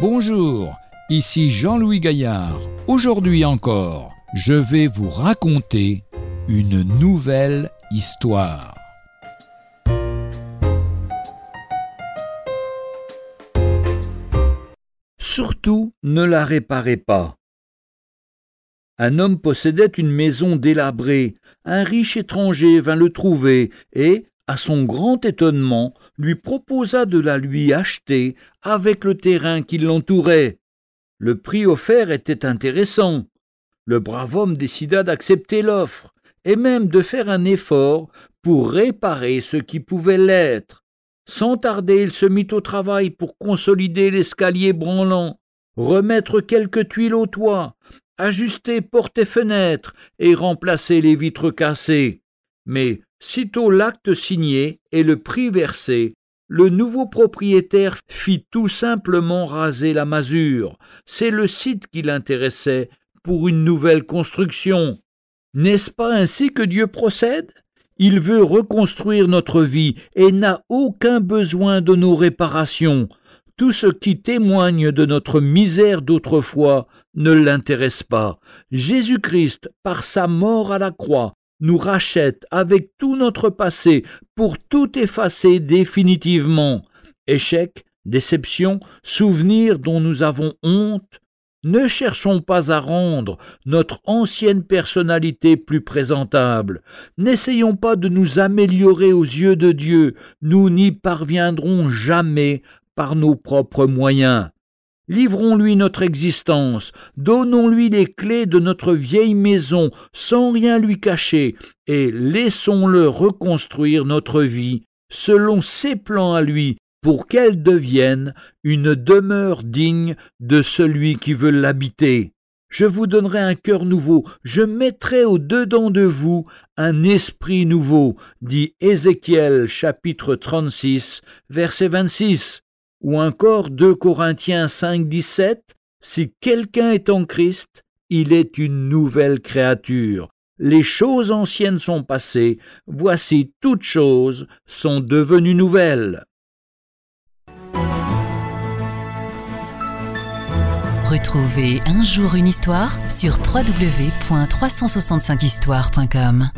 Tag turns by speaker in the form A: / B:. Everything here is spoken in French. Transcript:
A: Bonjour, ici Jean-Louis Gaillard. Aujourd'hui encore, je vais vous raconter une nouvelle histoire.
B: Surtout, ne la réparez pas. Un homme possédait une maison délabrée. Un riche étranger vint le trouver et, à son grand étonnement, lui proposa de la lui acheter avec le terrain qui l'entourait. Le prix offert était intéressant. Le brave homme décida d'accepter l'offre et même de faire un effort pour réparer ce qui pouvait l'être. Sans tarder, il se mit au travail pour consolider l'escalier branlant, remettre quelques tuiles au toit, ajuster portes et fenêtres et remplacer les vitres cassées. Mais sitôt l'acte signé et le prix versé, le nouveau propriétaire fit tout simplement raser la masure. C'est le site qui l'intéressait pour une nouvelle construction. N'est-ce pas ainsi que Dieu procède? Il veut reconstruire notre vie et n'a aucun besoin de nos réparations. Tout ce qui témoigne de notre misère d'autrefois ne l'intéresse pas. Jésus-Christ, par sa mort à la croix, nous rachète avec tout notre passé pour tout effacer définitivement. Échec, déception, souvenirs dont nous avons honte, ne cherchons pas à rendre notre ancienne personnalité plus présentable. N'essayons pas de nous améliorer aux yeux de Dieu. Nous n'y parviendrons jamais par nos propres moyens. Livrons-lui notre existence, donnons-lui les clés de notre vieille maison sans rien lui cacher, et laissons-le reconstruire notre vie selon ses plans à lui, pour qu'elle devienne une demeure digne de celui qui veut l'habiter. Je vous donnerai un cœur nouveau, je mettrai au-dedans de vous un esprit nouveau, dit Ézéchiel chapitre 36, verset 26. Ou encore 2 Corinthiens 5, 17, si quelqu'un est en Christ, il est une nouvelle créature. Les choses anciennes sont passées, voici toutes choses sont devenues nouvelles.
C: Retrouvez un jour une histoire sur www.365histoire.com.